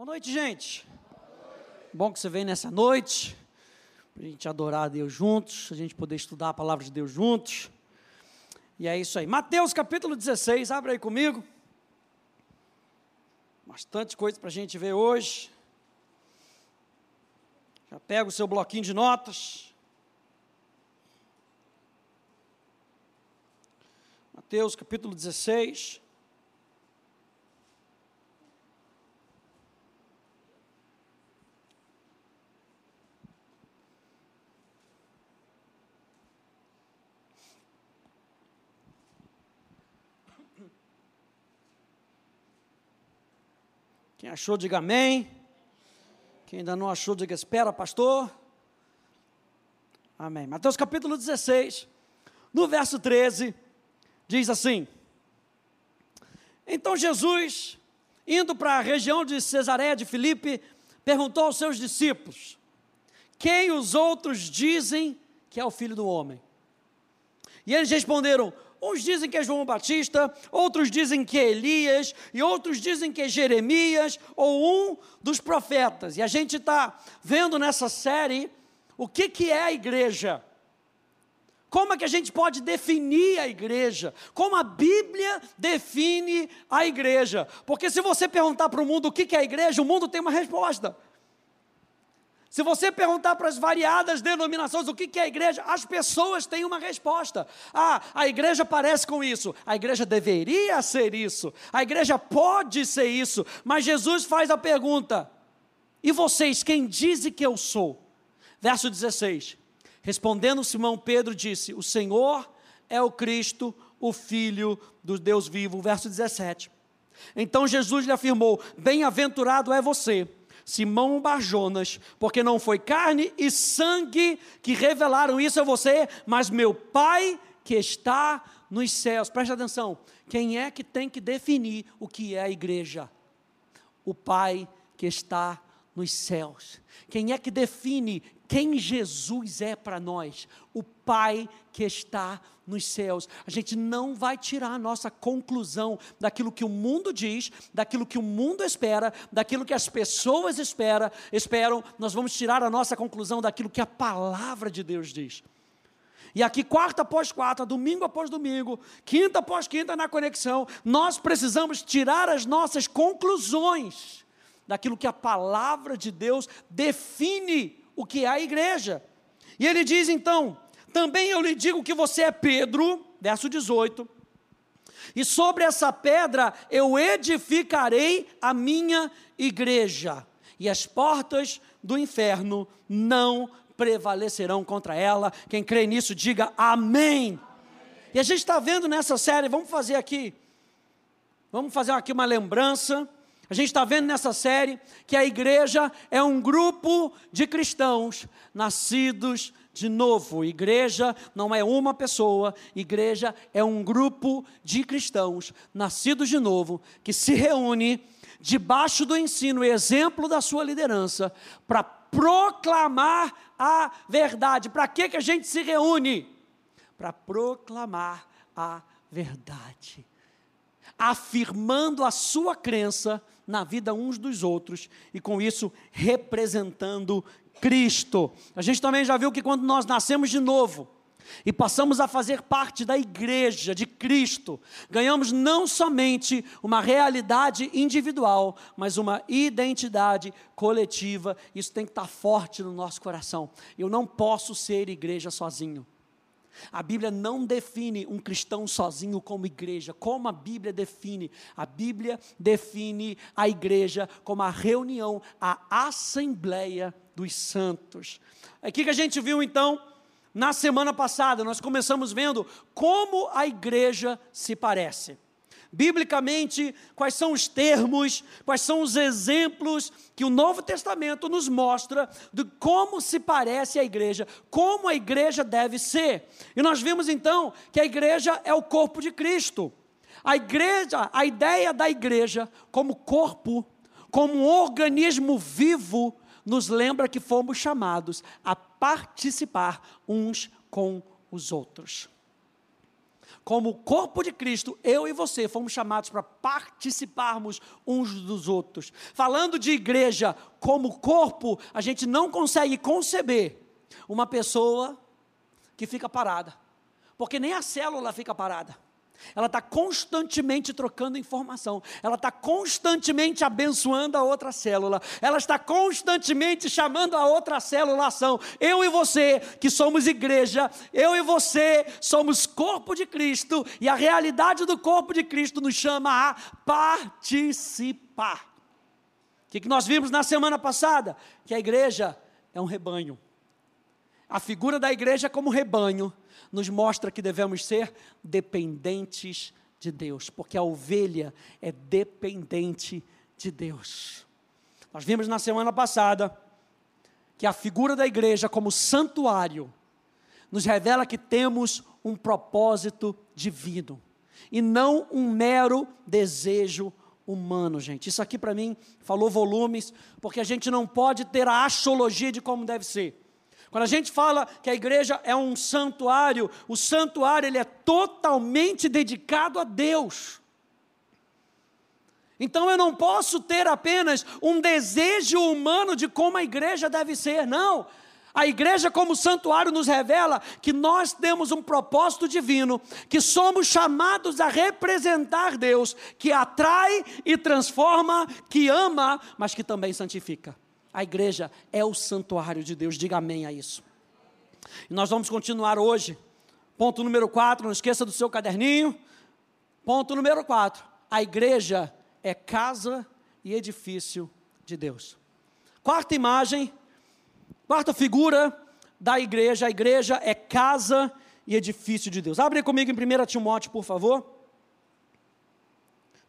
Boa noite, gente. Bom que você vem nessa noite, para a gente adorar a Deus juntos, a gente poder estudar a palavra de Deus juntos. E é isso aí. Mateus capítulo 16, abre aí comigo. Bastante coisa para a gente ver hoje. Já pega o seu bloquinho de notas. Mateus capítulo 16. Quem achou, diga amém. Quem ainda não achou, diga espera, pastor. Amém. Mateus capítulo 16, no verso 13, diz assim: Então Jesus, indo para a região de Cesareia de Filipe, perguntou aos seus discípulos: Quem os outros dizem que é o filho do homem? E eles responderam: Uns dizem que é João Batista, outros dizem que é Elias, e outros dizem que é Jeremias, ou um dos profetas. E a gente está vendo nessa série o que, que é a igreja. Como é que a gente pode definir a igreja? Como a Bíblia define a igreja? Porque se você perguntar para o mundo o que, que é a igreja, o mundo tem uma resposta. Se você perguntar para as variadas denominações o que é a igreja, as pessoas têm uma resposta. Ah, a igreja parece com isso, a igreja deveria ser isso, a igreja pode ser isso, mas Jesus faz a pergunta: e vocês, quem dizem que eu sou? Verso 16: Respondendo Simão Pedro, disse: O Senhor é o Cristo, o Filho do Deus vivo. Verso 17: Então Jesus lhe afirmou: Bem-aventurado é você Simão Barjonas, porque não foi carne e sangue que revelaram isso a você, mas meu Pai que está nos céus. Preste atenção, quem é que tem que definir o que é a igreja? O Pai que está nos céus. Quem é que define quem Jesus é para nós? O Pai que está nos céus. A gente não vai tirar a nossa conclusão daquilo que o mundo diz, daquilo que o mundo espera, daquilo que as pessoas espera, esperam. Nós vamos tirar a nossa conclusão daquilo que a palavra de Deus diz. E aqui, quarta após quarta, domingo após domingo, quinta após quinta na conexão, nós precisamos tirar as nossas conclusões daquilo que a palavra de Deus define o que é a igreja. E ele diz então: também eu lhe digo que você é Pedro, verso 18, e sobre essa pedra eu edificarei a minha igreja, e as portas do inferno não prevalecerão contra ela. Quem crê nisso, diga amém. amém. E a gente está vendo nessa série, vamos fazer aqui, vamos fazer aqui uma lembrança. A gente está vendo nessa série que a igreja é um grupo de cristãos nascidos de novo, igreja não é uma pessoa, igreja é um grupo de cristãos nascidos de novo que se reúne debaixo do ensino e exemplo da sua liderança para proclamar a verdade. Para que que a gente se reúne? Para proclamar a verdade. Afirmando a sua crença na vida uns dos outros e com isso representando Cristo. A gente também já viu que quando nós nascemos de novo e passamos a fazer parte da igreja de Cristo, ganhamos não somente uma realidade individual, mas uma identidade coletiva. Isso tem que estar forte no nosso coração. Eu não posso ser igreja sozinho. A Bíblia não define um cristão sozinho como igreja, como a Bíblia define. A Bíblia define a igreja como a reunião, a assembleia dos santos. Aqui que a gente viu então, na semana passada, nós começamos vendo como a igreja se parece. Biblicamente, quais são os termos, quais são os exemplos que o Novo Testamento nos mostra de como se parece a igreja, como a igreja deve ser. E nós vimos então que a igreja é o corpo de Cristo. A igreja, a ideia da igreja como corpo, como um organismo vivo, nos lembra que fomos chamados a participar uns com os outros. Como corpo de Cristo, eu e você fomos chamados para participarmos uns dos outros. Falando de igreja como corpo, a gente não consegue conceber uma pessoa que fica parada, porque nem a célula fica parada. Ela está constantemente trocando informação, ela está constantemente abençoando a outra célula, ela está constantemente chamando a outra célula ação. Eu e você, que somos igreja, eu e você somos corpo de Cristo, e a realidade do corpo de Cristo nos chama a participar. O que, que nós vimos na semana passada? Que a igreja é um rebanho. A figura da igreja como rebanho nos mostra que devemos ser dependentes de Deus, porque a ovelha é dependente de Deus. Nós vimos na semana passada que a figura da igreja como santuário nos revela que temos um propósito divino e não um mero desejo humano, gente. Isso aqui para mim falou volumes, porque a gente não pode ter a astrologia de como deve ser. Quando a gente fala que a igreja é um santuário, o santuário ele é totalmente dedicado a Deus. Então eu não posso ter apenas um desejo humano de como a igreja deve ser, não. A igreja, como santuário, nos revela que nós temos um propósito divino, que somos chamados a representar Deus, que atrai e transforma, que ama, mas que também santifica. A igreja é o santuário de Deus, diga amém a isso. E nós vamos continuar hoje. Ponto número 4, não esqueça do seu caderninho. Ponto número 4. A igreja é casa e edifício de Deus. Quarta imagem, quarta figura da igreja, a igreja é casa e edifício de Deus. Abre comigo em 1 Timóteo, por favor.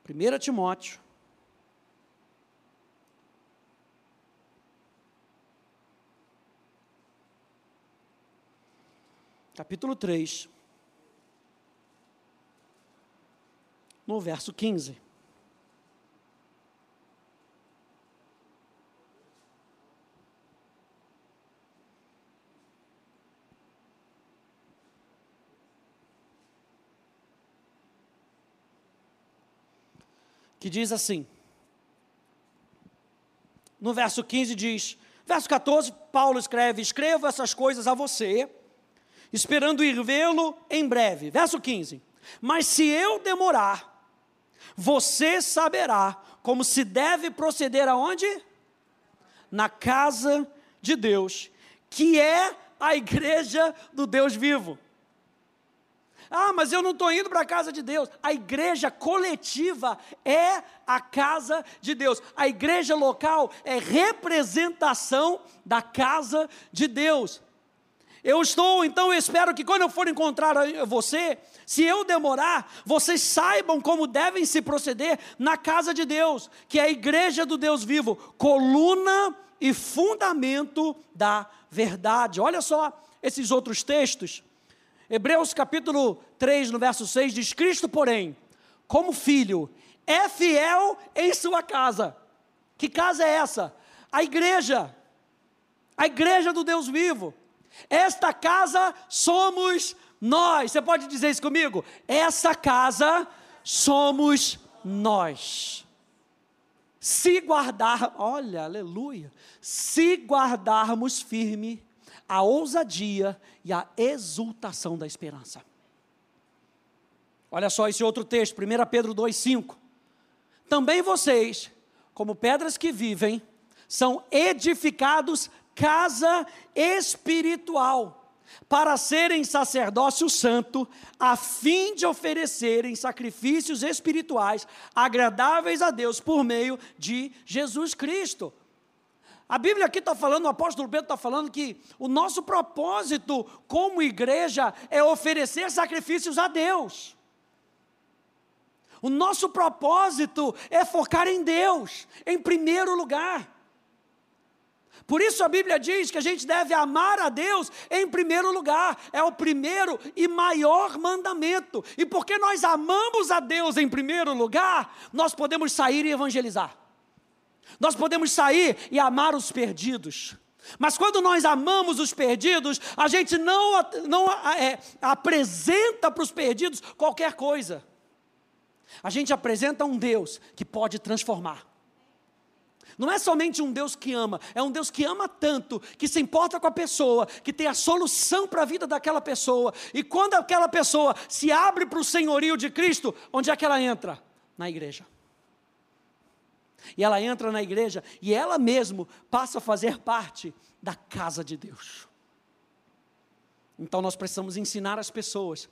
1 Timóteo, capítulo 3, no verso 15. Que diz assim, no verso 15 diz, verso 14, Paulo escreve: Escrevo essas coisas a você esperando ir vê-lo em breve. Verso 15: Mas se eu demorar, você saberá como se deve proceder aonde? Na casa de Deus, que é a igreja do Deus vivo. Ah, mas eu não estou indo para a casa de Deus. A igreja coletiva é a casa de Deus. A igreja local é representação da casa de Deus. Eu estou, então eu espero que quando eu for encontrar você, se eu demorar, vocês saibam como devem se proceder na casa de Deus, que é a igreja do Deus vivo, coluna e fundamento da verdade. Olha só esses outros textos. Hebreus capítulo 3, no verso 6, diz: Cristo, porém, como filho, é fiel em sua casa. Que casa é essa? A igreja. A igreja do Deus vivo. Esta casa somos nós. Você pode dizer isso comigo? Essa casa somos nós. Se guardar, olha, aleluia, se guardarmos firme a ousadia e a exultação da esperança. Olha só esse outro texto, 1 Pedro 2,5. Também vocês, como pedras que vivem, são edificados casa espiritual, para serem sacerdócio santo, a fim de oferecerem sacrifícios espirituais agradáveis a Deus por meio de Jesus Cristo. A Bíblia aqui está falando, o apóstolo Pedro está falando que o nosso propósito como igreja é oferecer sacrifícios a Deus. O nosso propósito é focar em Deus, em primeiro lugar. Por isso a Bíblia diz que a gente deve amar a Deus em primeiro lugar, é o primeiro e maior mandamento. E porque nós amamos a Deus em primeiro lugar, nós podemos sair e evangelizar. Nós podemos sair e amar os perdidos. Mas quando nós amamos os perdidos, a gente não, não é, apresenta para os perdidos qualquer coisa. A gente apresenta um Deus que pode transformar. Não é somente um Deus que ama, é um Deus que ama tanto, que se importa com a pessoa, que tem a solução para a vida daquela pessoa. E quando aquela pessoa se abre para o senhorio de Cristo, onde é que ela entra? Na igreja. E ela entra na igreja e ela mesmo passa a fazer parte da casa de Deus. Então nós precisamos ensinar as pessoas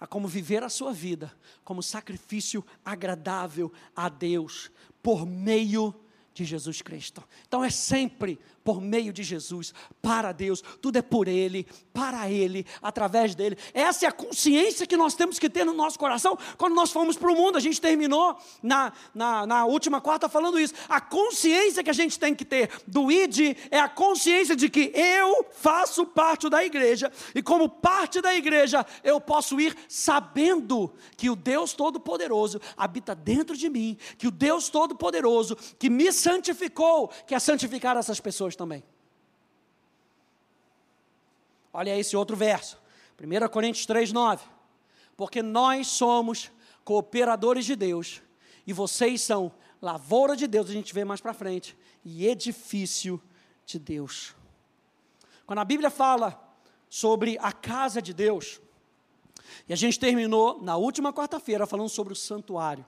a como viver a sua vida como sacrifício agradável a Deus por meio de Jesus Cristo. Então é sempre por meio de Jesus, para Deus, tudo é por Ele, para Ele, através dele. Essa é a consciência que nós temos que ter no nosso coração quando nós fomos para o mundo. A gente terminou na, na, na, última quarta falando isso. A consciência que a gente tem que ter do ID é a consciência de que eu faço parte da igreja e, como parte da igreja, eu posso ir sabendo que o Deus Todo-Poderoso habita dentro de mim, que o Deus Todo-Poderoso que me santificou, quer santificar essas pessoas pessoas também. Olha esse outro verso, 1 Coríntios 3, 9. Porque nós somos cooperadores de Deus, e vocês são lavoura de Deus, a gente vê mais para frente, e edifício de Deus. Quando a Bíblia fala sobre a casa de Deus, e a gente terminou na última quarta-feira falando sobre o santuário.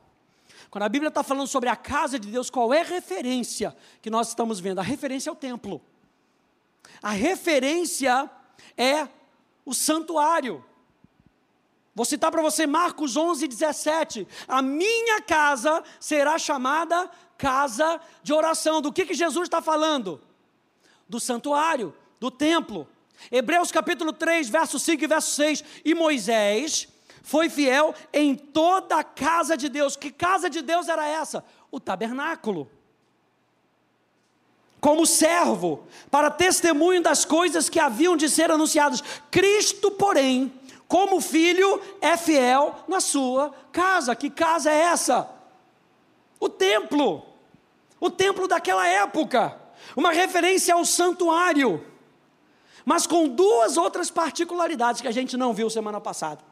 Quando a Bíblia está falando sobre a casa de Deus, qual é a referência que nós estamos vendo? A referência é o templo. A referência é o santuário. Vou citar para você Marcos 11, 17. A minha casa será chamada casa de oração. Do que, que Jesus está falando? Do santuário, do templo. Hebreus capítulo 3, verso 5 e verso 6. E Moisés foi fiel em toda a casa de Deus. Que casa de Deus era essa? O tabernáculo. Como servo, para testemunho das coisas que haviam de ser anunciadas. Cristo, porém, como filho, é fiel na sua casa. Que casa é essa? O templo. O templo daquela época. Uma referência ao santuário. Mas com duas outras particularidades que a gente não viu semana passada.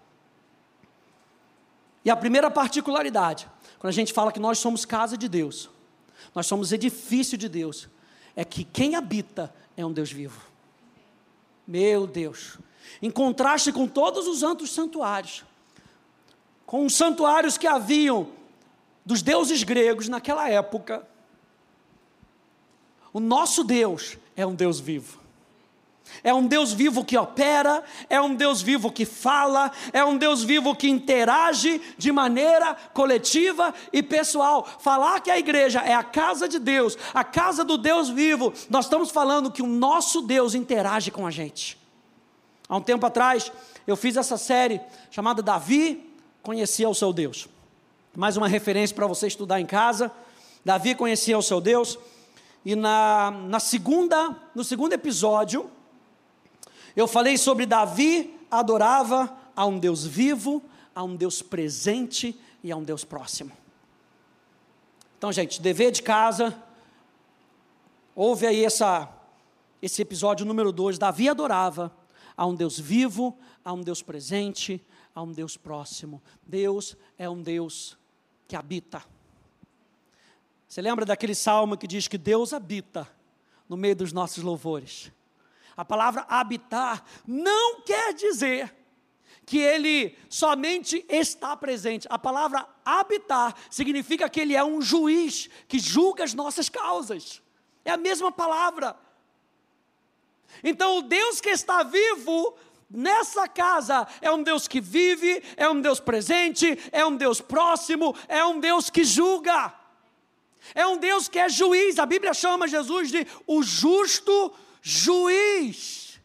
E a primeira particularidade, quando a gente fala que nós somos casa de Deus, nós somos edifício de Deus, é que quem habita é um Deus vivo. Meu Deus. Em contraste com todos os outros santuários, com os santuários que haviam dos deuses gregos naquela época, o nosso Deus é um Deus vivo. É um Deus vivo que opera, é um Deus vivo que fala, é um Deus vivo que interage de maneira coletiva e pessoal. Falar que a igreja é a casa de Deus, a casa do Deus vivo, nós estamos falando que o nosso Deus interage com a gente. Há um tempo atrás, eu fiz essa série chamada Davi Conhecia o Seu Deus. Mais uma referência para você estudar em casa. Davi conhecia o seu Deus. E na, na segunda, no segundo episódio, eu falei sobre Davi adorava a um Deus vivo, a um Deus presente e a um Deus próximo. Então, gente, dever de casa, houve aí essa, esse episódio número 2. Davi adorava a um Deus vivo, a um Deus presente, a um Deus próximo. Deus é um Deus que habita. Você lembra daquele salmo que diz que Deus habita no meio dos nossos louvores? A palavra habitar não quer dizer que ele somente está presente. A palavra habitar significa que ele é um juiz que julga as nossas causas. É a mesma palavra. Então, o Deus que está vivo nessa casa é um Deus que vive, é um Deus presente, é um Deus próximo, é um Deus que julga. É um Deus que é juiz. A Bíblia chama Jesus de o justo juiz.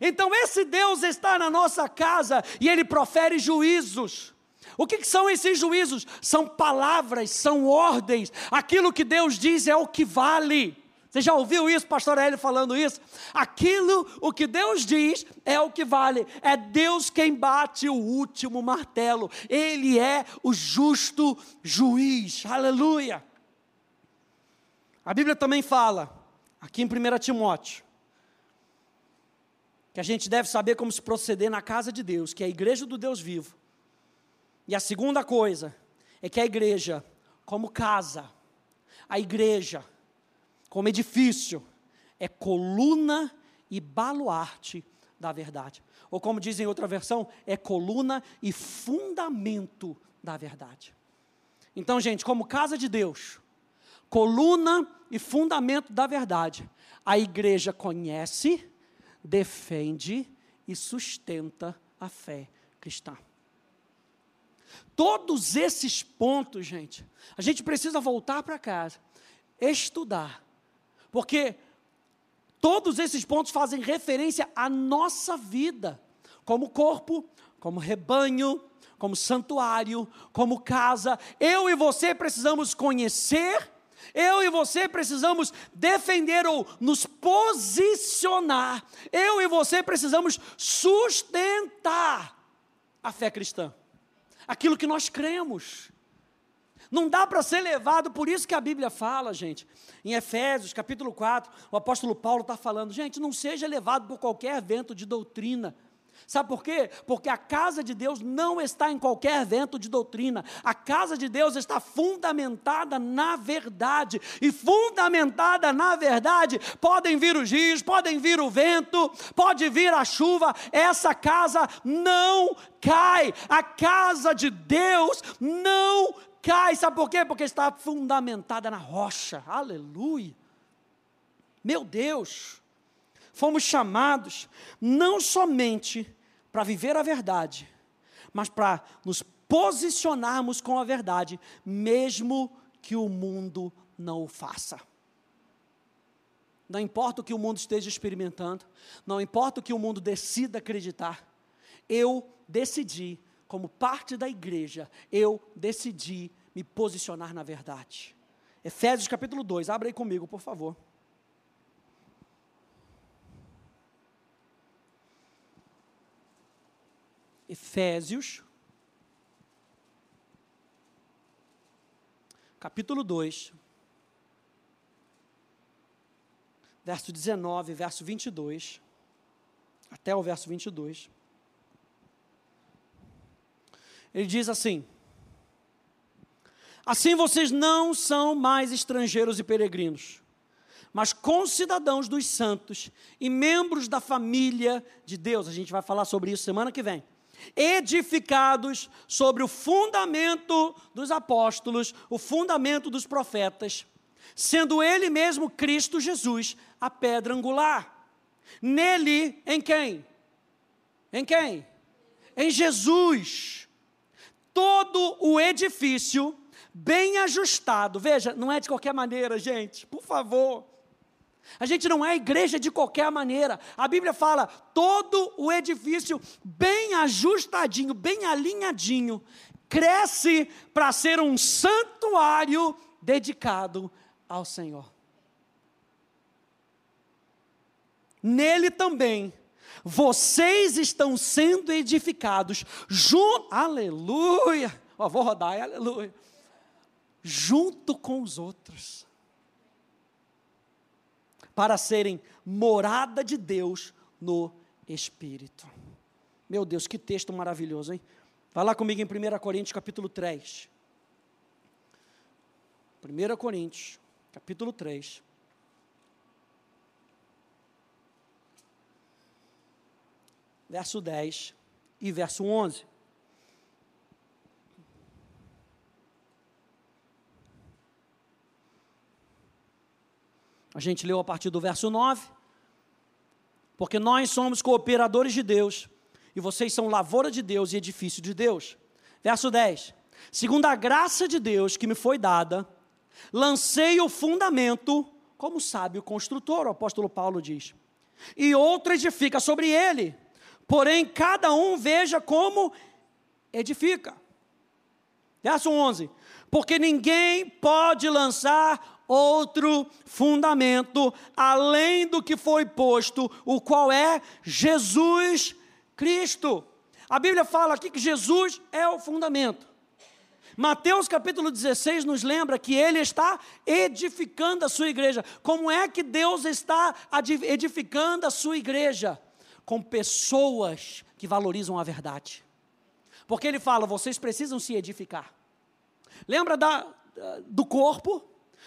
Então esse Deus está na nossa casa e ele profere juízos. O que, que, são esses juízos? São palavras, são ordens. Aquilo que Deus diz é o que vale. Você já ouviu isso, pastor Hélio falando isso? Aquilo, o que Deus diz é o que vale. É Deus quem bate o último martelo. Ele é o justo juiz. Aleluia. A Bíblia também fala, aqui em 1 Timóteo, que a gente deve saber como se proceder na casa de Deus, que é a igreja do Deus vivo. E a segunda coisa é que a igreja, como casa, a igreja, como edifício, é coluna e baluarte da verdade. Ou como diz em outra versão, é coluna e fundamento da verdade. Então, gente, como casa de Deus, coluna e fundamento da verdade, a igreja conhece, defende e sustenta a fé cristã. Todos esses pontos, gente, a gente precisa voltar para casa, estudar, porque todos esses pontos fazem referência à nossa vida, como corpo, como rebanho, como santuário, como casa. Eu e você precisamos conhecer, eu e você precisamos defender ou nos posicionar, eu e você precisamos sustentar a fé cristã, aquilo que nós cremos. Não dá para ser levado, por isso que a Bíblia fala, gente, em Efésios capítulo 4, o apóstolo Paulo está falando, gente, não seja levado por qualquer vento de doutrina. Sabe por quê? Porque a casa de Deus não está em qualquer vento de doutrina. A casa de Deus está fundamentada na verdade. E fundamentada na verdade, podem vir os rios, podem vir o vento, pode vir a chuva, essa casa não cai. A casa de Deus não cai. Sabe por quê? Porque está fundamentada na rocha. Aleluia. Meu Deus fomos chamados não somente para viver a verdade, mas para nos posicionarmos com a verdade, mesmo que o mundo não o faça. Não importa o que o mundo esteja experimentando, não importa o que o mundo decida acreditar, eu decidi, como parte da igreja, eu decidi me posicionar na verdade. Efésios capítulo 2, abre aí comigo, por favor. Efésios, capítulo 2, verso 19, verso 22, até o verso 22. Ele diz assim: Assim vocês não são mais estrangeiros e peregrinos, mas concidadãos dos santos e membros da família de Deus. A gente vai falar sobre isso semana que vem edificados sobre o fundamento dos apóstolos, o fundamento dos profetas, sendo Ele mesmo Cristo Jesus a pedra angular. Nele, em quem? Em quem? Em Jesus. Todo o edifício bem ajustado. Veja, não é de qualquer maneira, gente, por favor a gente não é igreja de qualquer maneira. A Bíblia fala todo o edifício bem ajustadinho, bem alinhadinho, cresce para ser um santuário dedicado ao Senhor. Nele também vocês estão sendo edificados junto, aleluia. Ó, vou rodar, aleluia. Junto com os outros para serem morada de Deus no Espírito. Meu Deus, que texto maravilhoso, hein? Vai lá comigo em 1 Coríntios capítulo 3. 1 Coríntios, capítulo 3. Verso 10 e verso 11. A gente leu a partir do verso 9. Porque nós somos cooperadores de Deus, e vocês são lavoura de Deus e edifício de Deus. Verso 10. Segundo a graça de Deus que me foi dada, lancei o fundamento como sábio construtor, o apóstolo Paulo diz. E outro edifica sobre ele. Porém, cada um veja como edifica. Verso 11. Porque ninguém pode lançar outro fundamento além do que foi posto, o qual é Jesus Cristo. A Bíblia fala aqui que Jesus é o fundamento. Mateus capítulo 16 nos lembra que ele está edificando a sua igreja. Como é que Deus está edificando a sua igreja? com pessoas que valorizam a verdade. Porque ele fala: vocês precisam se edificar. Lembra da, do corpo?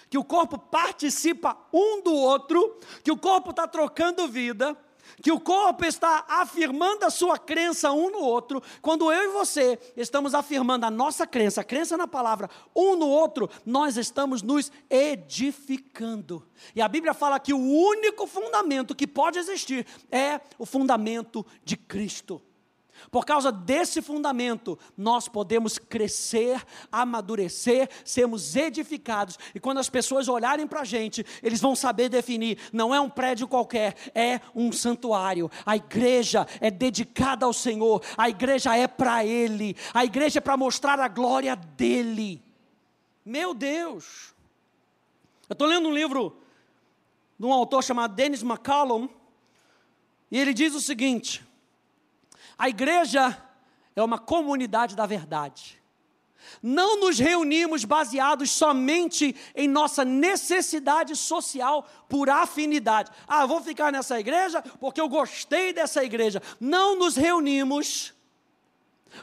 Que o corpo participa um do outro, que o corpo está trocando vida, que o corpo está afirmando a sua crença um no outro, quando eu e você estamos afirmando a nossa crença, a crença na palavra, um no outro, nós estamos nos edificando. E a Bíblia fala que o único fundamento que pode existir é o fundamento de Cristo. Por causa desse fundamento, nós podemos crescer, amadurecer, sermos edificados. E quando as pessoas olharem para a gente, eles vão saber definir: não é um prédio qualquer, é um santuário. A igreja é dedicada ao Senhor, a igreja é para Ele, a igreja é para mostrar a glória dEle. Meu Deus! Eu estou lendo um livro de um autor chamado Dennis McCallum, e ele diz o seguinte a igreja é uma comunidade da verdade. Não nos reunimos baseados somente em nossa necessidade social por afinidade. Ah, vou ficar nessa igreja porque eu gostei dessa igreja. Não nos reunimos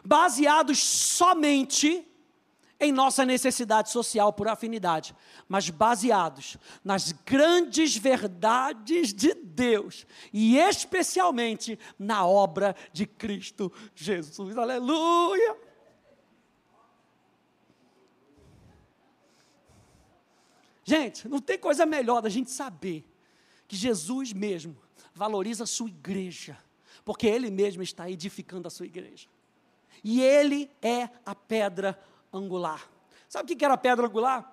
baseados somente em nossa necessidade social por afinidade, mas baseados nas grandes verdades de Deus e especialmente na obra de Cristo Jesus. Aleluia! Gente, não tem coisa melhor da gente saber que Jesus mesmo valoriza a sua igreja, porque Ele mesmo está edificando a sua igreja. E Ele é a pedra angular. Sabe o que era a pedra angular?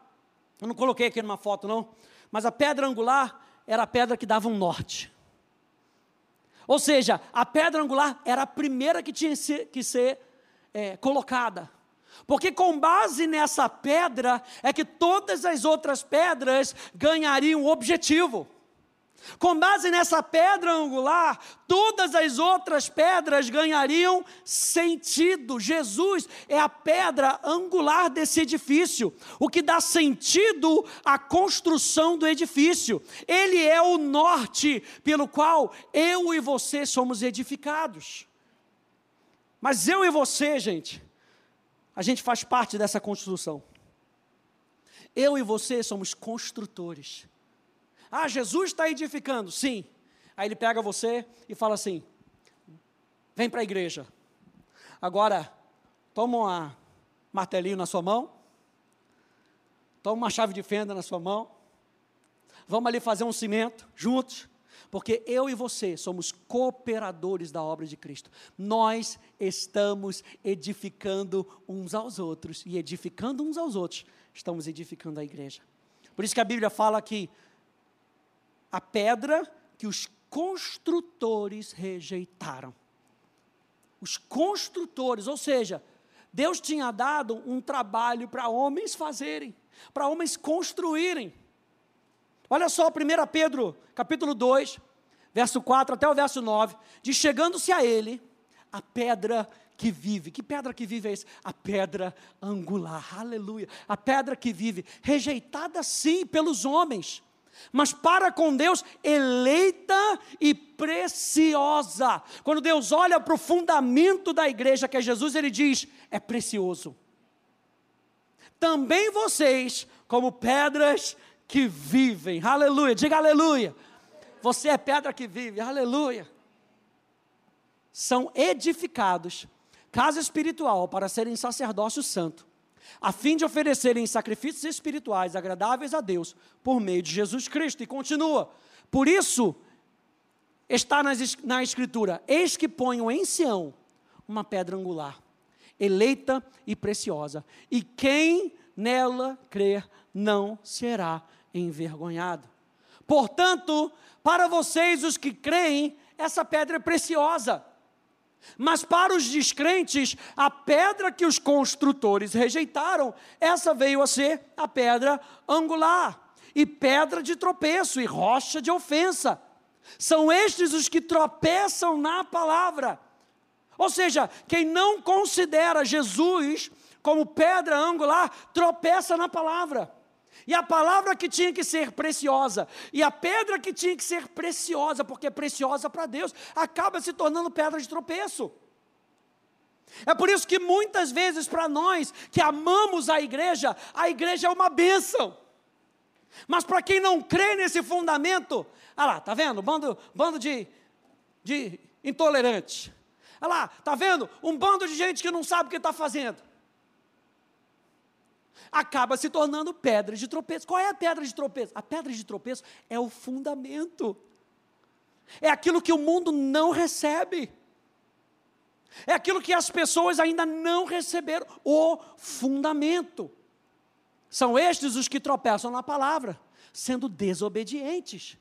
Eu não coloquei aqui numa foto, não. Mas a pedra angular era a pedra que dava um norte. Ou seja, a pedra angular era a primeira que tinha que ser é, colocada. Porque com base nessa pedra é que todas as outras pedras ganhariam objetivo. Com base nessa pedra angular, todas as outras pedras ganhariam sentido. Jesus é a pedra angular desse edifício, o que dá sentido à construção do edifício. Ele é o norte pelo qual eu e você somos edificados. Mas eu e você, gente, a gente faz parte dessa construção. Eu e você somos construtores. Ah, Jesus está edificando. Sim. Aí ele pega você e fala assim: vem para a igreja. Agora, toma um martelinho na sua mão, toma uma chave de fenda na sua mão, vamos ali fazer um cimento juntos, porque eu e você somos cooperadores da obra de Cristo. Nós estamos edificando uns aos outros, e edificando uns aos outros, estamos edificando a igreja. Por isso que a Bíblia fala que a pedra que os construtores rejeitaram. Os construtores, ou seja, Deus tinha dado um trabalho para homens fazerem, para homens construírem. Olha só, 1 Pedro, capítulo 2, verso 4 até o verso 9, diz: Chegando-se a ele, a pedra que vive. Que pedra que vive é esse? A pedra angular, aleluia. A pedra que vive, rejeitada sim pelos homens, mas para com Deus, eleita e preciosa. Quando Deus olha para o fundamento da igreja, que é Jesus, ele diz: é precioso. Também vocês, como pedras que vivem, aleluia, diga aleluia. Você é pedra que vive, aleluia. São edificados, casa espiritual, para serem sacerdócio santo a fim de oferecerem sacrifícios espirituais agradáveis a Deus por meio de Jesus Cristo. E continua. Por isso, está na Escritura: Eis que ponho em Sião uma pedra angular, eleita e preciosa, e quem nela crer não será envergonhado. Portanto, para vocês, os que creem, essa pedra é preciosa. Mas para os descrentes, a pedra que os construtores rejeitaram, essa veio a ser a pedra angular, e pedra de tropeço, e rocha de ofensa. São estes os que tropeçam na palavra. Ou seja, quem não considera Jesus como pedra angular, tropeça na palavra. E a palavra que tinha que ser preciosa, e a pedra que tinha que ser preciosa, porque é preciosa para Deus, acaba se tornando pedra de tropeço. É por isso que muitas vezes para nós que amamos a igreja, a igreja é uma bênção. Mas para quem não crê nesse fundamento, olha lá, tá vendo? Bando, bando de, de intolerantes. Olha lá, tá vendo? Um bando de gente que não sabe o que está fazendo. Acaba se tornando pedra de tropeço. Qual é a pedra de tropeço? A pedra de tropeço é o fundamento. É aquilo que o mundo não recebe. É aquilo que as pessoas ainda não receberam, o fundamento. São estes os que tropeçam na palavra, sendo desobedientes,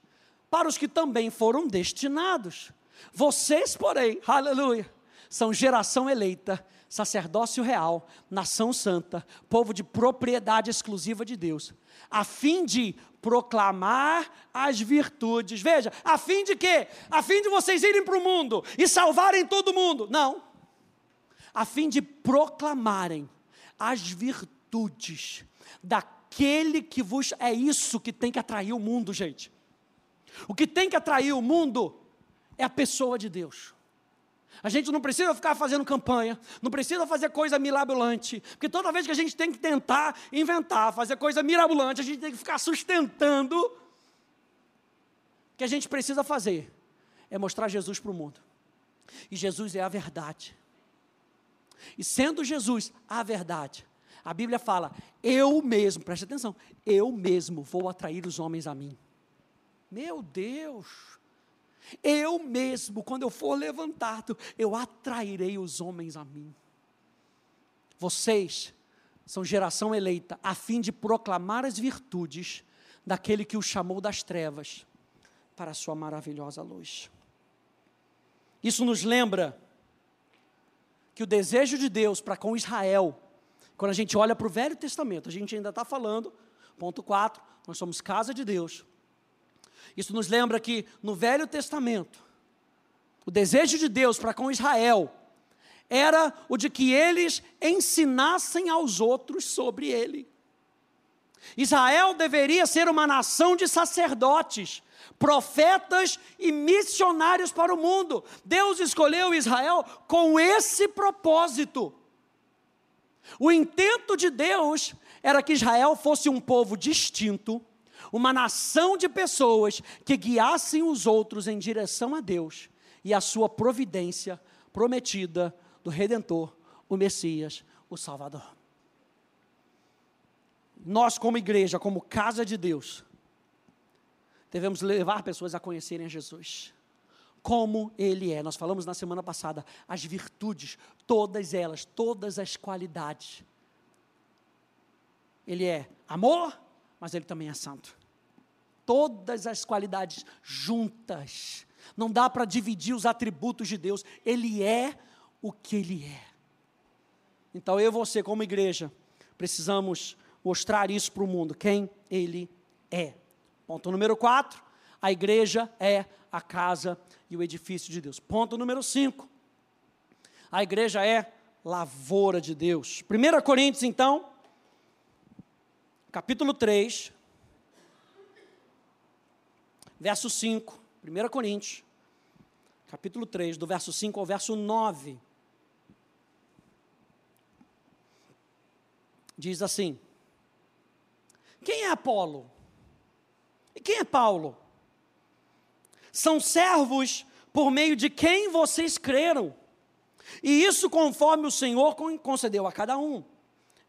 para os que também foram destinados. Vocês, porém, aleluia, são geração eleita, sacerdócio real, nação santa, povo de propriedade exclusiva de Deus, a fim de proclamar as virtudes. Veja, a fim de quê? A fim de vocês irem para o mundo e salvarem todo mundo. Não. A fim de proclamarem as virtudes daquele que vos. É isso que tem que atrair o mundo, gente. O que tem que atrair o mundo é a pessoa de Deus. A gente não precisa ficar fazendo campanha, não precisa fazer coisa mirabolante, porque toda vez que a gente tem que tentar inventar, fazer coisa mirabolante, a gente tem que ficar sustentando. O que a gente precisa fazer é mostrar Jesus para o mundo. E Jesus é a verdade. E sendo Jesus a verdade, a Bíblia fala: eu mesmo, preste atenção, eu mesmo vou atrair os homens a mim. Meu Deus! Eu mesmo, quando eu for levantado, eu atrairei os homens a mim. Vocês são geração eleita, a fim de proclamar as virtudes daquele que o chamou das trevas para a sua maravilhosa luz. Isso nos lembra que o desejo de Deus para com Israel, quando a gente olha para o Velho Testamento, a gente ainda está falando, ponto 4, nós somos casa de Deus. Isso nos lembra que no Velho Testamento, o desejo de Deus para com Israel era o de que eles ensinassem aos outros sobre ele. Israel deveria ser uma nação de sacerdotes, profetas e missionários para o mundo. Deus escolheu Israel com esse propósito. O intento de Deus era que Israel fosse um povo distinto, uma nação de pessoas que guiassem os outros em direção a Deus e a sua providência prometida do Redentor, o Messias, o Salvador. Nós, como igreja, como casa de Deus, devemos levar pessoas a conhecerem a Jesus. Como Ele é. Nós falamos na semana passada, as virtudes, todas elas, todas as qualidades. Ele é amor, mas Ele também é santo todas as qualidades juntas. Não dá para dividir os atributos de Deus. Ele é o que Ele é. Então eu e você, como igreja, precisamos mostrar isso para o mundo, quem Ele é. Ponto número 4, a igreja é a casa e o edifício de Deus. Ponto número 5, a igreja é lavoura de Deus. 1 Coríntios, então, capítulo 3, verso 5, 1 Coríntios, capítulo 3, do verso 5 ao verso 9. Diz assim: Quem é Apolo? E quem é Paulo? São servos por meio de quem vocês creram. E isso conforme o Senhor concedeu a cada um.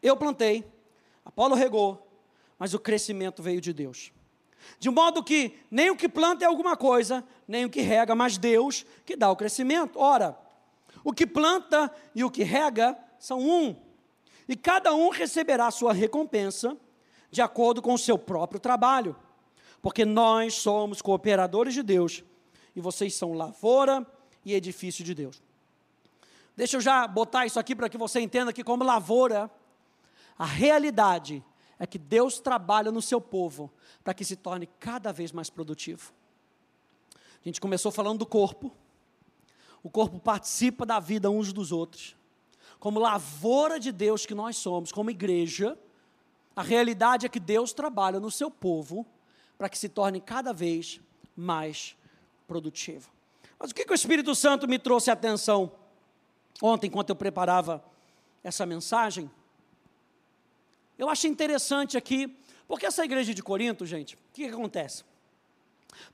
Eu plantei, Apolo regou, mas o crescimento veio de Deus. De modo que nem o que planta é alguma coisa, nem o que rega, mas Deus que dá o crescimento. Ora, o que planta e o que rega são um, e cada um receberá sua recompensa de acordo com o seu próprio trabalho, porque nós somos cooperadores de Deus e vocês são lavoura e edifício de Deus. Deixa eu já botar isso aqui para que você entenda que, como lavoura, a realidade é que Deus trabalha no seu povo para que se torne cada vez mais produtivo. A gente começou falando do corpo. O corpo participa da vida uns dos outros. Como lavoura de Deus que nós somos, como igreja, A realidade é que Deus trabalha no seu povo para que se torne cada vez mais produtivo. Mas o que, que o Espírito Santo me trouxe a atenção ontem, enquanto eu preparava essa mensagem? Eu achei interessante aqui, porque essa igreja de Corinto, gente, o que, que acontece?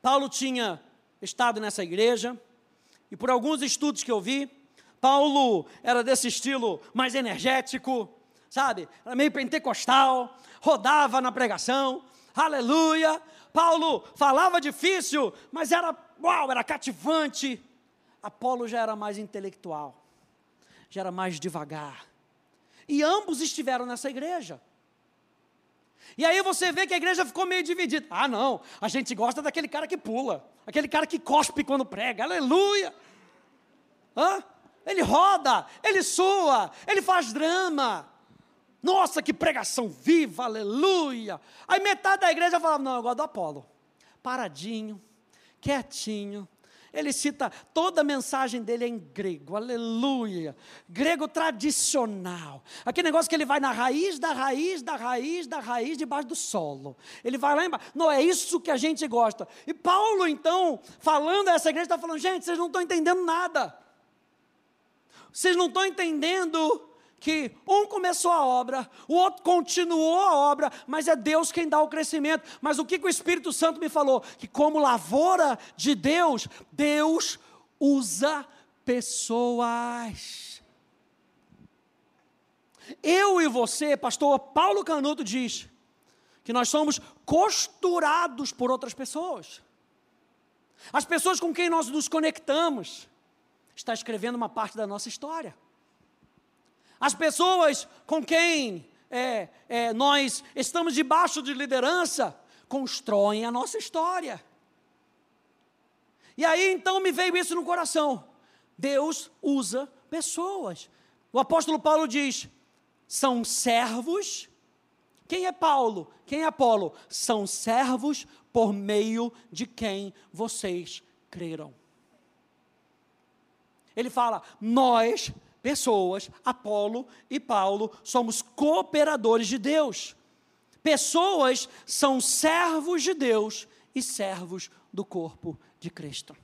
Paulo tinha estado nessa igreja, e por alguns estudos que eu vi, Paulo era desse estilo mais energético, sabe? Era meio pentecostal, rodava na pregação, aleluia. Paulo falava difícil, mas era, uau, era cativante. Apolo já era mais intelectual, já era mais devagar. E ambos estiveram nessa igreja. E aí você vê que a igreja ficou meio dividida. Ah, não, a gente gosta daquele cara que pula, aquele cara que cospe quando prega, aleluia. Hã? Ele roda, ele sua, ele faz drama. Nossa, que pregação viva, aleluia. Aí metade da igreja falava: Não, eu gosto do Apolo. Paradinho, quietinho. Ele cita toda a mensagem dele em grego, aleluia. Grego tradicional. Aquele negócio que ele vai na raiz da raiz, da raiz, da raiz, debaixo do solo. Ele vai lá embaixo. Não, é isso que a gente gosta. E Paulo, então, falando a essa igreja, está falando: gente, vocês não estão entendendo nada. Vocês não estão entendendo que um começou a obra, o outro continuou a obra, mas é Deus quem dá o crescimento. Mas o que, que o Espírito Santo me falou? Que como lavoura de Deus, Deus usa pessoas. Eu e você, pastor Paulo Canuto diz que nós somos costurados por outras pessoas. As pessoas com quem nós nos conectamos está escrevendo uma parte da nossa história. As pessoas com quem é, é, nós estamos debaixo de liderança constroem a nossa história. E aí então me veio isso no coração. Deus usa pessoas. O apóstolo Paulo diz: são servos. Quem é Paulo? Quem é Apolo? São servos por meio de quem vocês creram. Ele fala: nós pessoas, Apolo e Paulo, somos cooperadores de Deus. Pessoas são servos de Deus e servos do corpo de Cristo.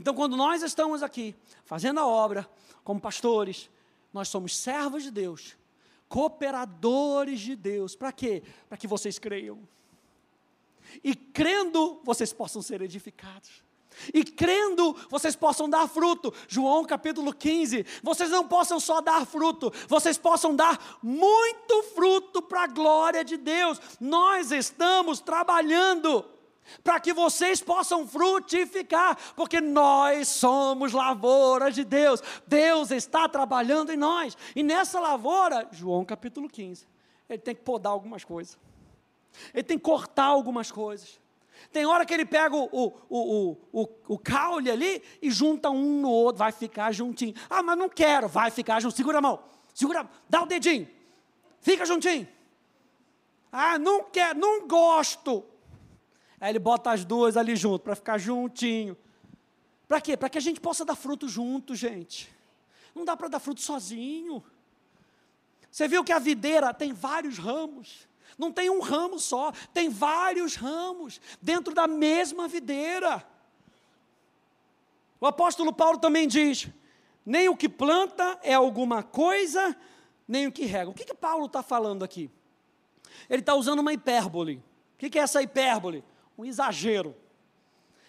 Então, quando nós estamos aqui fazendo a obra como pastores, nós somos servos de Deus, cooperadores de Deus. Para quê? Para que vocês creiam. E crendo, vocês possam ser edificados. E crendo, vocês possam dar fruto. João capítulo 15. Vocês não possam só dar fruto, vocês possam dar muito fruto para a glória de Deus. Nós estamos trabalhando para que vocês possam frutificar, porque nós somos lavoura de Deus. Deus está trabalhando em nós. E nessa lavoura, João capítulo 15, ele tem que podar algumas coisas. Ele tem que cortar algumas coisas. Tem hora que ele pega o, o, o, o, o caule ali e junta um no outro, vai ficar juntinho. Ah, mas não quero, vai ficar junto. Segura a mão, segura, dá o dedinho, fica juntinho. Ah, não quero, não gosto. Aí ele bota as duas ali junto, para ficar juntinho. Para quê? Para que a gente possa dar fruto junto, gente. Não dá para dar fruto sozinho. Você viu que a videira tem vários ramos. Não tem um ramo só, tem vários ramos dentro da mesma videira. O apóstolo Paulo também diz: nem o que planta é alguma coisa, nem o que rega. O que, que Paulo está falando aqui? Ele está usando uma hipérbole. O que, que é essa hipérbole? Um exagero.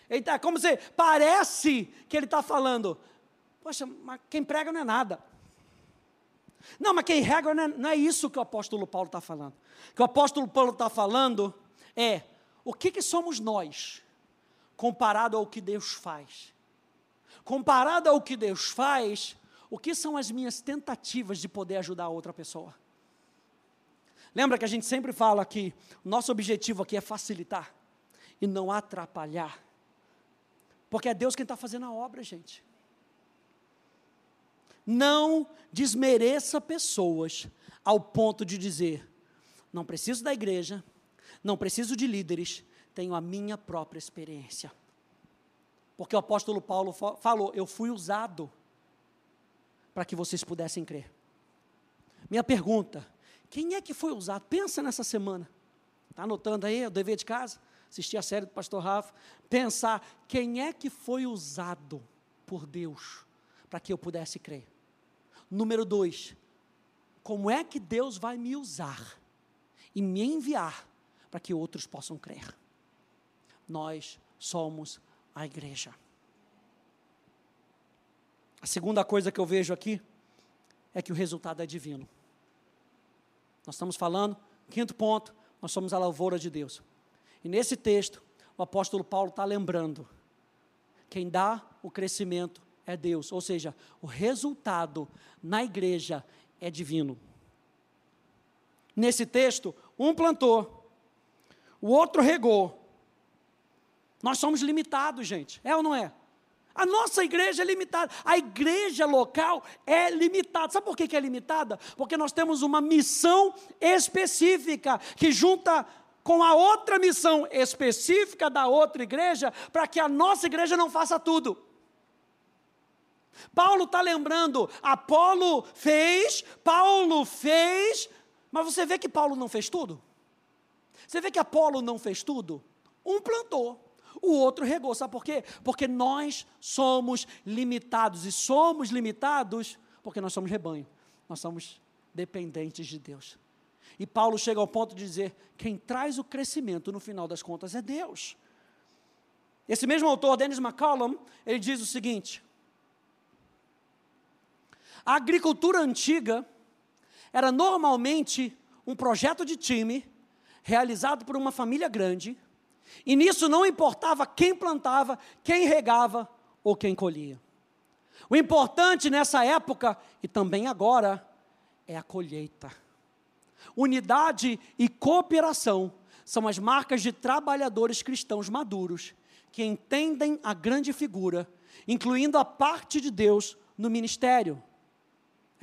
Ele está, como se parece que ele está falando, poxa, mas quem prega não é nada. Não, mas quem rega não é, não é isso que o apóstolo Paulo está falando. O que o apóstolo Paulo está falando é o que, que somos nós comparado ao que Deus faz. Comparado ao que Deus faz, o que são as minhas tentativas de poder ajudar outra pessoa? Lembra que a gente sempre fala que nosso objetivo aqui é facilitar e não atrapalhar. Porque é Deus quem está fazendo a obra, gente. Não desmereça pessoas ao ponto de dizer: não preciso da igreja, não preciso de líderes, tenho a minha própria experiência. Porque o apóstolo Paulo falou: eu fui usado para que vocês pudessem crer. Minha pergunta: Quem é que foi usado? Pensa nessa semana. Está anotando aí o dever de casa? Assistir a série do pastor Rafa. Pensar quem é que foi usado por Deus para que eu pudesse crer. Número dois, como é que Deus vai me usar e me enviar para que outros possam crer? Nós somos a igreja. A segunda coisa que eu vejo aqui é que o resultado é divino. Nós estamos falando, quinto ponto, nós somos a lavoura de Deus. E nesse texto, o apóstolo Paulo está lembrando: quem dá o crescimento é Deus, ou seja, o resultado na igreja é divino. Nesse texto, um plantou, o outro regou. Nós somos limitados, gente, é ou não é? A nossa igreja é limitada. A igreja local é limitada. Sabe por que é limitada? Porque nós temos uma missão específica que junta com a outra missão específica da outra igreja para que a nossa igreja não faça tudo. Paulo está lembrando, Apolo fez, Paulo fez, mas você vê que Paulo não fez tudo? Você vê que Apolo não fez tudo? Um plantou, o outro regou. Sabe por quê? Porque nós somos limitados. E somos limitados porque nós somos rebanho. Nós somos dependentes de Deus. E Paulo chega ao ponto de dizer: quem traz o crescimento no final das contas é Deus. Esse mesmo autor, Dennis McCollum, ele diz o seguinte: a agricultura antiga era normalmente um projeto de time realizado por uma família grande e nisso não importava quem plantava, quem regava ou quem colhia. O importante nessa época e também agora é a colheita. Unidade e cooperação são as marcas de trabalhadores cristãos maduros que entendem a grande figura, incluindo a parte de Deus no ministério.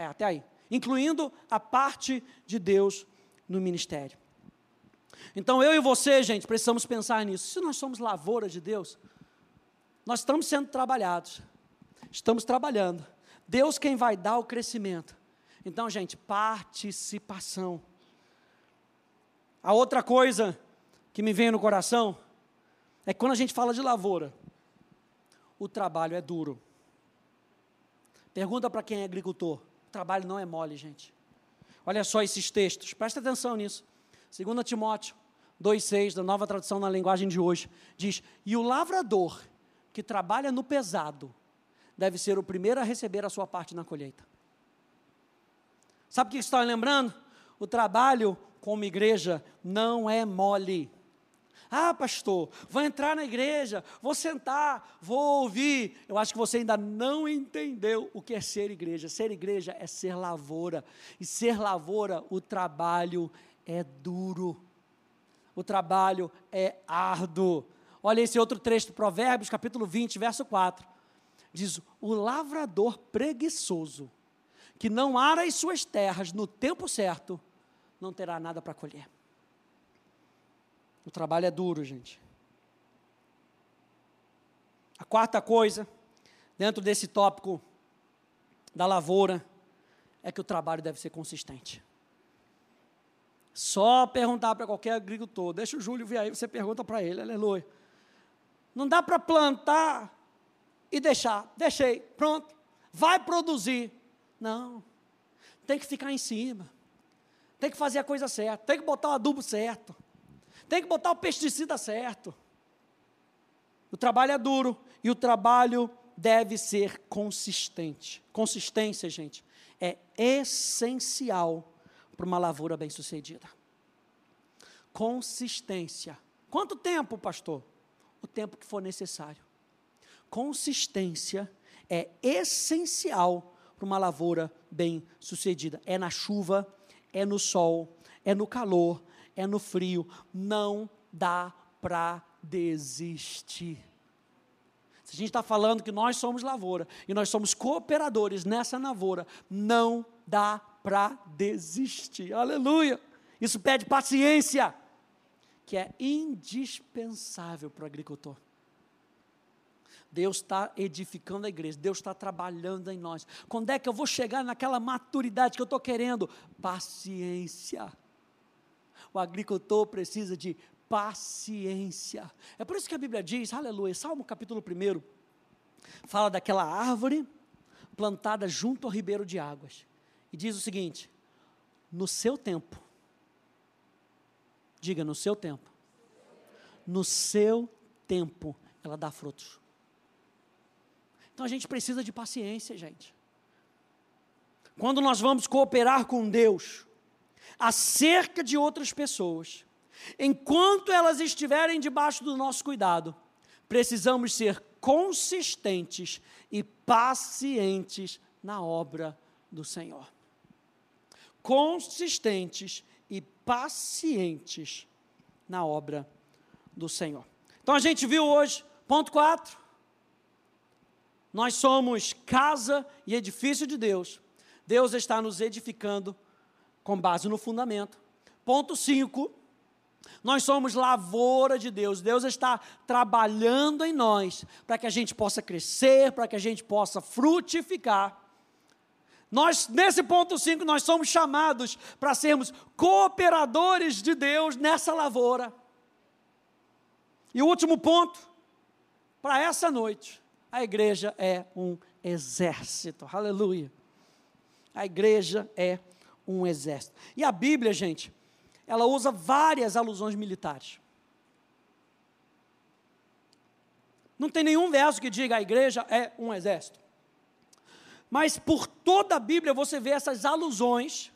É, até aí. Incluindo a parte de Deus no ministério. Então eu e você, gente, precisamos pensar nisso. Se nós somos lavoura de Deus, nós estamos sendo trabalhados, estamos trabalhando. Deus quem vai dar o crescimento. Então, gente, participação. A outra coisa que me vem no coração é que quando a gente fala de lavoura, o trabalho é duro. Pergunta para quem é agricultor: o trabalho não é mole, gente. Olha só esses textos, presta atenção nisso. 2 Timóteo 2,6, da nova tradução na linguagem de hoje, diz: E o lavrador que trabalha no pesado deve ser o primeiro a receber a sua parte na colheita. Sabe o que está lembrando? O trabalho como igreja não é mole. Ah, pastor, vou entrar na igreja, vou sentar, vou ouvir. Eu acho que você ainda não entendeu o que é ser igreja. Ser igreja é ser lavoura. E ser lavoura, o trabalho é duro. O trabalho é árduo. Olha esse outro trecho, Provérbios, capítulo 20, verso 4. Diz: O lavrador preguiçoso, que não ara as suas terras no tempo certo, não terá nada para colher. O trabalho é duro, gente. A quarta coisa, dentro desse tópico da lavoura, é que o trabalho deve ser consistente. Só perguntar para qualquer agricultor. Deixa o Júlio vir aí, você pergunta para ele, aleluia. Não dá para plantar e deixar. Deixei, pronto. Vai produzir. Não. Tem que ficar em cima. Tem que fazer a coisa certa. Tem que botar o adubo certo. Tem que botar o pesticida certo. O trabalho é duro e o trabalho deve ser consistente. Consistência, gente, é essencial para uma lavoura bem-sucedida. Consistência. Quanto tempo, pastor? O tempo que for necessário. Consistência é essencial para uma lavoura bem-sucedida. É na chuva, é no sol, é no calor, é no frio. Não dá para desistir. Se a gente está falando que nós somos lavoura e nós somos cooperadores nessa lavoura, não dá para desistir. Aleluia! Isso pede paciência, que é indispensável para o agricultor. Deus está edificando a igreja, Deus está trabalhando em nós. Quando é que eu vou chegar naquela maturidade que eu estou querendo? Paciência. O agricultor precisa de paciência. É por isso que a Bíblia diz, aleluia, Salmo capítulo 1, fala daquela árvore plantada junto ao ribeiro de águas. E diz o seguinte: no seu tempo, diga no seu tempo, no seu tempo ela dá frutos. Então a gente precisa de paciência, gente. Quando nós vamos cooperar com Deus acerca de outras pessoas, enquanto elas estiverem debaixo do nosso cuidado, precisamos ser consistentes e pacientes na obra do Senhor. Consistentes e pacientes na obra do Senhor. Então a gente viu hoje, ponto 4, nós somos casa e edifício de Deus. Deus está nos edificando com base no fundamento. Ponto 5. Nós somos lavoura de Deus. Deus está trabalhando em nós para que a gente possa crescer, para que a gente possa frutificar. Nós, nesse ponto 5, nós somos chamados para sermos cooperadores de Deus nessa lavoura. E o último ponto, para essa noite, a igreja é um exército. Aleluia. A igreja é um exército. E a Bíblia, gente, ela usa várias alusões militares. Não tem nenhum verso que diga a igreja é um exército. Mas por toda a Bíblia você vê essas alusões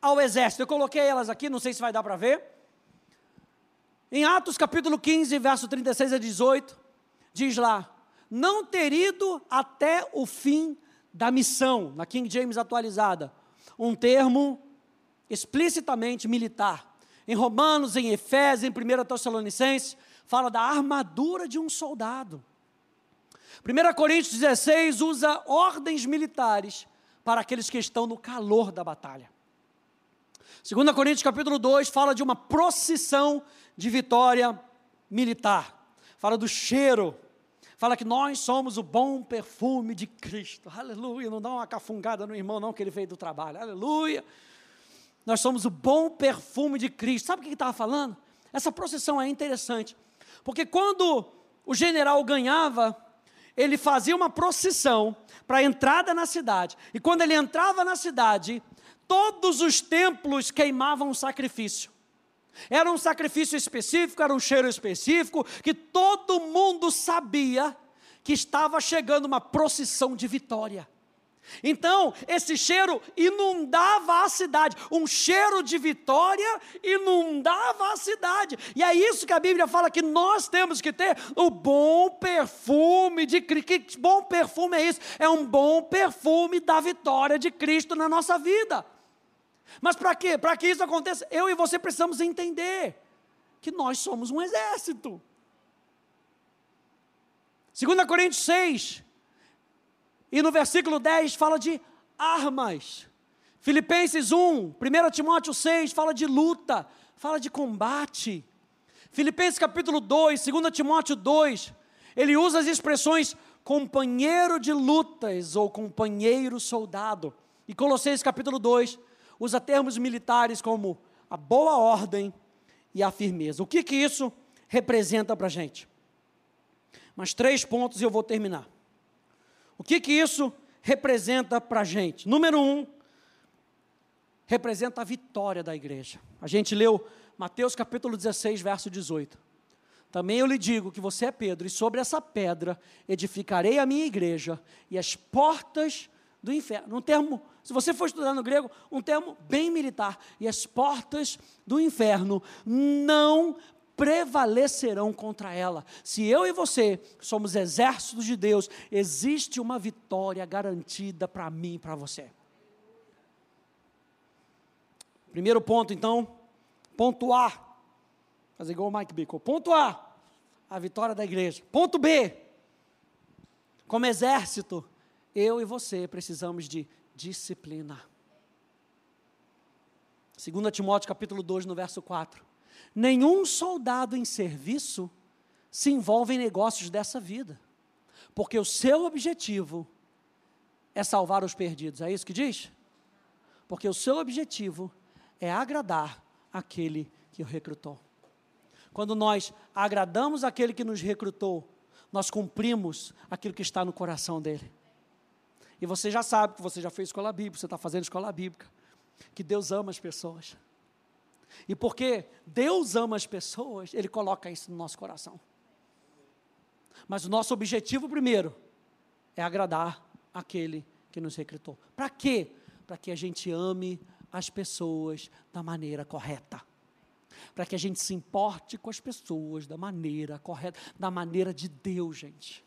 ao exército. Eu coloquei elas aqui, não sei se vai dar para ver. Em Atos capítulo 15, verso 36 a 18, diz lá: não ter ido até o fim da missão, na King James atualizada, um termo explicitamente militar. Em Romanos, em Efésios, em 1 Tessalonicenses, fala da armadura de um soldado. 1 Coríntios 16 usa ordens militares para aqueles que estão no calor da batalha. 2 Coríntios capítulo 2 fala de uma procissão de vitória militar. Fala do cheiro fala que nós somos o bom perfume de Cristo. Aleluia. Não dá uma cafungada no irmão, não, que ele veio do trabalho. Aleluia. Nós somos o bom perfume de Cristo. Sabe o que ele estava falando? Essa procissão é interessante. Porque quando o general ganhava, ele fazia uma procissão para a entrada na cidade. E quando ele entrava na cidade, todos os templos queimavam um sacrifício. Era um sacrifício específico, era um cheiro específico, que todo mundo sabia que estava chegando uma procissão de vitória. Então, esse cheiro inundava a cidade, um cheiro de vitória inundava a cidade. E é isso que a Bíblia fala que nós temos que ter o bom perfume de Cristo. Que bom perfume é isso? É um bom perfume da vitória de Cristo na nossa vida. Mas para quê? Para que isso aconteça, eu e você precisamos entender que nós somos um exército. 2 Coríntios 6, e no versículo 10 fala de armas. Filipenses 1, 1 Timóteo 6 fala de luta, fala de combate. Filipenses capítulo 2, 2 Timóteo 2, ele usa as expressões companheiro de lutas ou companheiro soldado. E Colossenses capítulo 2 usa termos militares como a boa ordem e a firmeza. O que, que isso representa para a gente? Mais três pontos e eu vou terminar. O que, que isso representa para a gente? Número um, representa a vitória da igreja. A gente leu Mateus capítulo 16, verso 18. Também eu lhe digo que você é Pedro, e sobre essa pedra edificarei a minha igreja, e as portas do inferno. Um termo, se você for estudar no grego, um termo bem militar. E as portas do inferno não prevalecerão contra ela. Se eu e você somos exércitos de Deus, existe uma vitória garantida para mim e para você. Primeiro ponto, então, ponto A. Fazer igual o Mike Bickle. Ponto A, a vitória da igreja. Ponto B, como exército, eu e você precisamos de disciplina. 2 Timóteo capítulo 2, no verso 4. Nenhum soldado em serviço se envolve em negócios dessa vida, Porque o seu objetivo é salvar os perdidos. É isso que diz? Porque o seu objetivo é agradar aquele que o recrutou. Quando nós agradamos aquele que nos recrutou, nós cumprimos aquilo que está no coração dele. E você já sabe que você já fez escola bíblica, você está fazendo escola bíblica, que Deus ama as pessoas. E porque Deus ama as pessoas, Ele coloca isso no nosso coração. Mas o nosso objetivo primeiro é agradar aquele que nos recrutou. Para quê? Para que a gente ame as pessoas da maneira correta. Para que a gente se importe com as pessoas da maneira correta, da maneira de Deus, gente.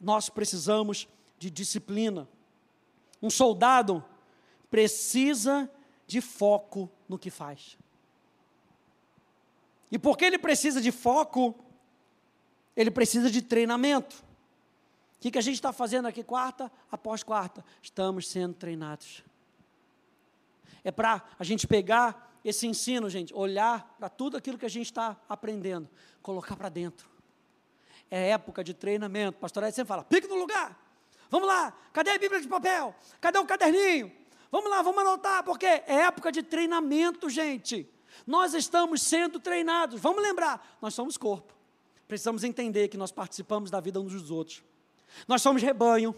Nós precisamos de disciplina. Um soldado precisa de foco no que faz. E porque ele precisa de foco, ele precisa de treinamento. O que, que a gente está fazendo aqui quarta após quarta? Estamos sendo treinados. É para a gente pegar esse ensino, gente, olhar para tudo aquilo que a gente está aprendendo, colocar para dentro. É época de treinamento. Pastor Ed sempre fala: pique no lugar. Vamos lá, cadê a Bíblia de papel? Cadê o caderninho? Vamos lá, vamos anotar, porque é época de treinamento, gente. Nós estamos sendo treinados. Vamos lembrar, nós somos corpo. Precisamos entender que nós participamos da vida uns dos outros. Nós somos rebanho.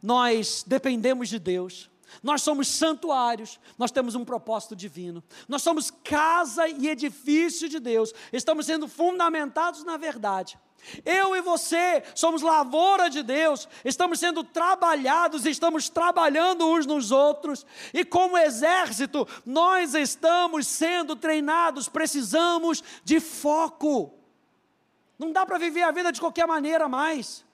Nós dependemos de Deus. Nós somos santuários, nós temos um propósito divino. Nós somos casa e edifício de Deus. Estamos sendo fundamentados na verdade. Eu e você somos lavoura de Deus, estamos sendo trabalhados, estamos trabalhando uns nos outros, e como exército, nós estamos sendo treinados, precisamos de foco. Não dá para viver a vida de qualquer maneira mais.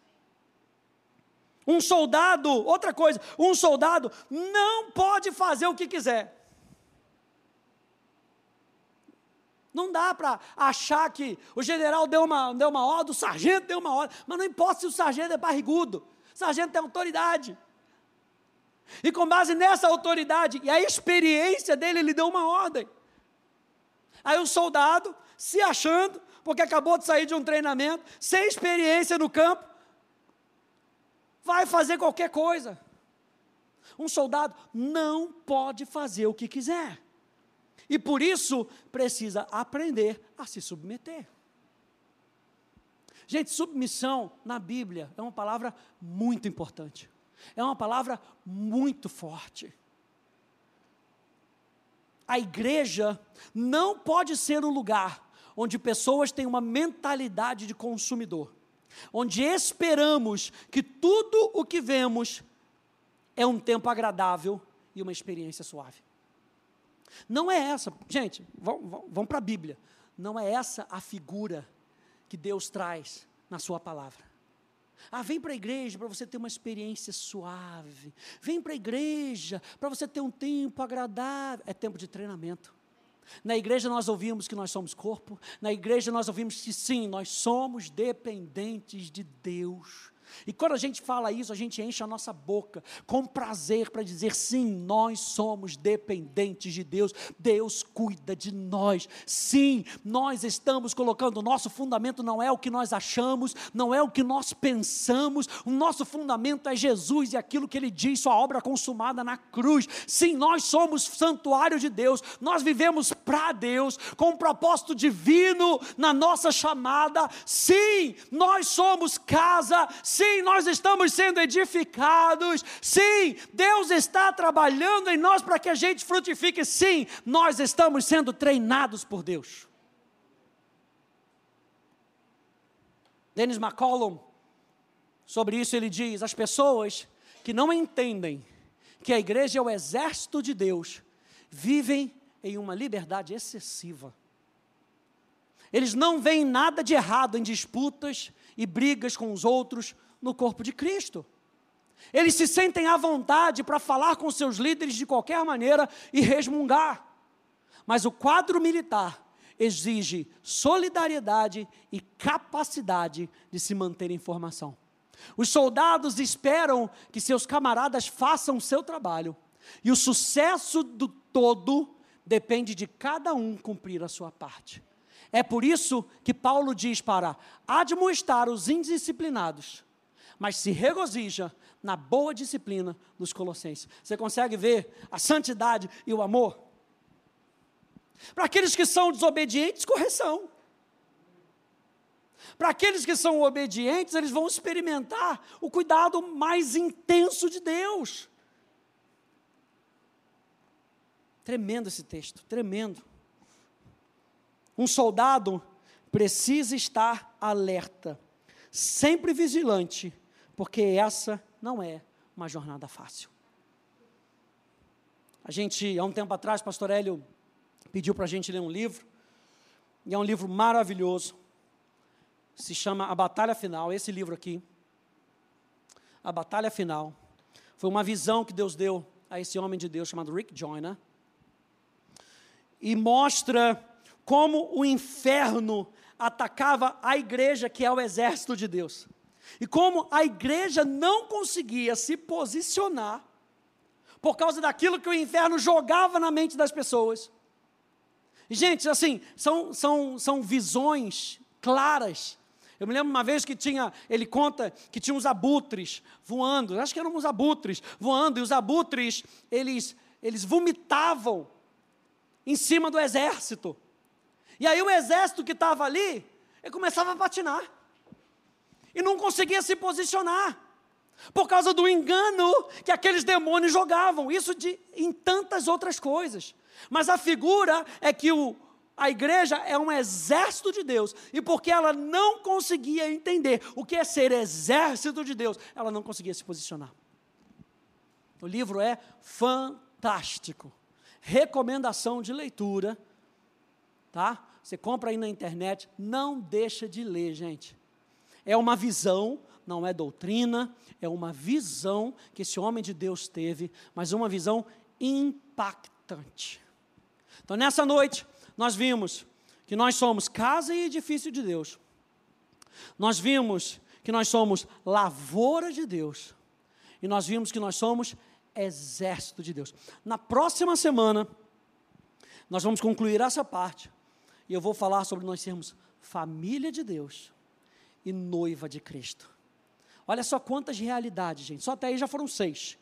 Um soldado, outra coisa, um soldado não pode fazer o que quiser. Não dá para achar que o general deu uma, deu uma ordem, o sargento deu uma ordem, mas não importa se o sargento é barrigudo, o sargento tem autoridade. E com base nessa autoridade e a experiência dele, ele deu uma ordem. Aí o soldado, se achando, porque acabou de sair de um treinamento, sem experiência no campo, vai fazer qualquer coisa. Um soldado não pode fazer o que quiser. E por isso precisa aprender a se submeter. Gente, submissão na Bíblia é uma palavra muito importante. É uma palavra muito forte. A igreja não pode ser um lugar onde pessoas têm uma mentalidade de consumidor, onde esperamos que tudo o que vemos é um tempo agradável e uma experiência suave. Não é essa, gente, vamos, para a Bíblia. Não é essa a figura que Deus traz na Sua palavra. Ah, vem para a igreja para você ter uma experiência suave. Vem para a igreja para você ter um tempo agradável. É tempo de treinamento. Na igreja nós ouvimos que nós somos corpo. Na igreja nós ouvimos que sim, nós somos dependentes de Deus. E quando a gente fala isso, a gente enche a nossa boca com prazer para dizer: sim, nós somos dependentes de Deus, Deus cuida de nós. Sim, nós estamos colocando o nosso fundamento, não é o que nós achamos, não é o que nós pensamos, o nosso fundamento é Jesus e aquilo que Ele diz, Sua obra consumada na cruz. Sim, nós somos santuário de Deus, nós vivemos para Deus, com um propósito divino na nossa chamada. Sim, nós somos casa, nós estamos sendo edificados. Sim, Deus está trabalhando em nós para que a gente frutifique. Sim, nós estamos sendo treinados por Deus. Dennis McCollum, sobre isso ele diz: as pessoas que não entendem que a igreja é o exército de Deus, vivem em uma liberdade excessiva. Eles não veem nada de errado em disputas e brigas com os outros no corpo de Cristo. Eles se sentem à vontade para falar com seus líderes de qualquer maneira e resmungar. Mas o quadro militar exige solidariedade e capacidade de se manter em formação. Os soldados esperam que seus camaradas façam o seu trabalho, e o sucesso do todo depende de cada um cumprir a sua parte. É por isso que Paulo diz para admoestar os indisciplinados, mas se regozija na boa disciplina dos colossenses. Você consegue ver a santidade e o amor? Para aqueles que são desobedientes, correção. Para aqueles que são obedientes, eles vão experimentar o cuidado mais intenso de Deus. Tremendo esse texto, tremendo. Um soldado precisa estar alerta, sempre vigilante, porque essa não é uma jornada fácil. A gente, há um tempo atrás, pastor Hélio pediu para a gente ler um livro, e é um livro maravilhoso, se chama A Batalha Final, esse livro aqui, A Batalha Final, foi uma visão que Deus deu a esse homem de Deus chamado Rick Joyner, e mostra como o inferno atacava a igreja, que é o exército de Deus. E como a igreja não conseguia se posicionar por causa daquilo que o inferno jogava na mente das pessoas. Gente, assim, são, são, são visões claras. Eu me lembro uma vez que tinha, ele conta que tinha uns abutres voando, acho que eram uns abutres voando, e os abutres, eles, eles vomitavam em cima do exército. E aí o exército que estava ali, ele começava a patinar. E não conseguia se posicionar. Por causa do engano que aqueles demônios jogavam. Isso de, em tantas outras coisas. Mas a figura é que o, a igreja é um exército de Deus. E porque ela não conseguia entender o que é ser exército de Deus, ela não conseguia se posicionar. O livro é fantástico. Recomendação de leitura, tá? Você compra aí na internet, não deixa de ler, gente. É uma visão, não é doutrina, é uma visão que esse homem de Deus teve, mas uma visão impactante. Então, nessa noite, nós vimos que nós somos casa e edifício de Deus. Nós vimos que nós somos lavoura de Deus. E nós vimos que nós somos exército de Deus. Na próxima semana, nós vamos concluir essa parte. E eu vou falar sobre nós sermos família de Deus e noiva de Cristo. Olha só quantas realidades, gente. Só até aí já foram seis.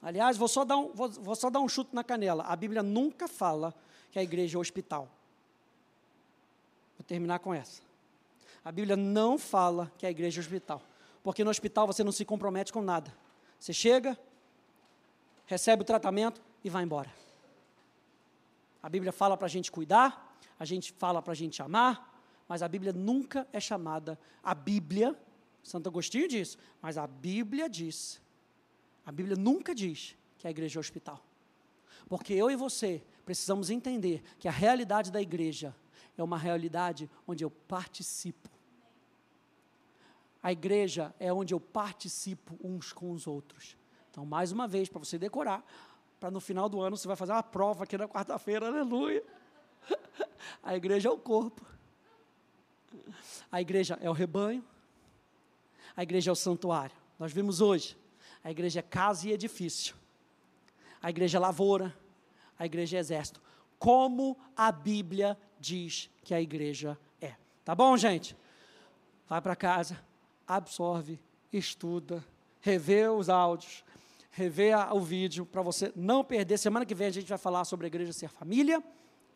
Aliás, vou só, dar um, vou, vou só dar um chute na canela. A Bíblia nunca fala que a igreja é hospital. Vou terminar com essa. A Bíblia não fala que a igreja é hospital. Porque no hospital você não se compromete com nada. Você chega, recebe o tratamento e vai embora. A Bíblia fala para a gente cuidar, a gente fala para a gente amar, mas a Bíblia nunca é chamada. A Bíblia, Santo Agostinho diz, mas a Bíblia diz a Bíblia nunca diz que a igreja é hospital. Porque eu e você precisamos entender que a realidade da igreja é uma realidade onde eu participo. A igreja é onde eu participo uns com os outros. Então, mais uma vez, para você decorar, para no final do ano você vai fazer uma prova aqui na quarta-feira, aleluia. A igreja é o corpo. A igreja é o rebanho. A igreja é o santuário. Nós vimos hoje a igreja é casa e edifício. A igreja é lavoura. A igreja é exército. Como a Bíblia diz que a igreja é. Tá bom, gente? Vai para casa, absorve, estuda, revê os áudios, revê o vídeo para você não perder. Semana que vem a gente vai falar sobre a igreja ser família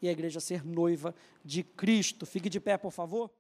e a igreja ser noiva de Cristo. Fique de pé, por favor.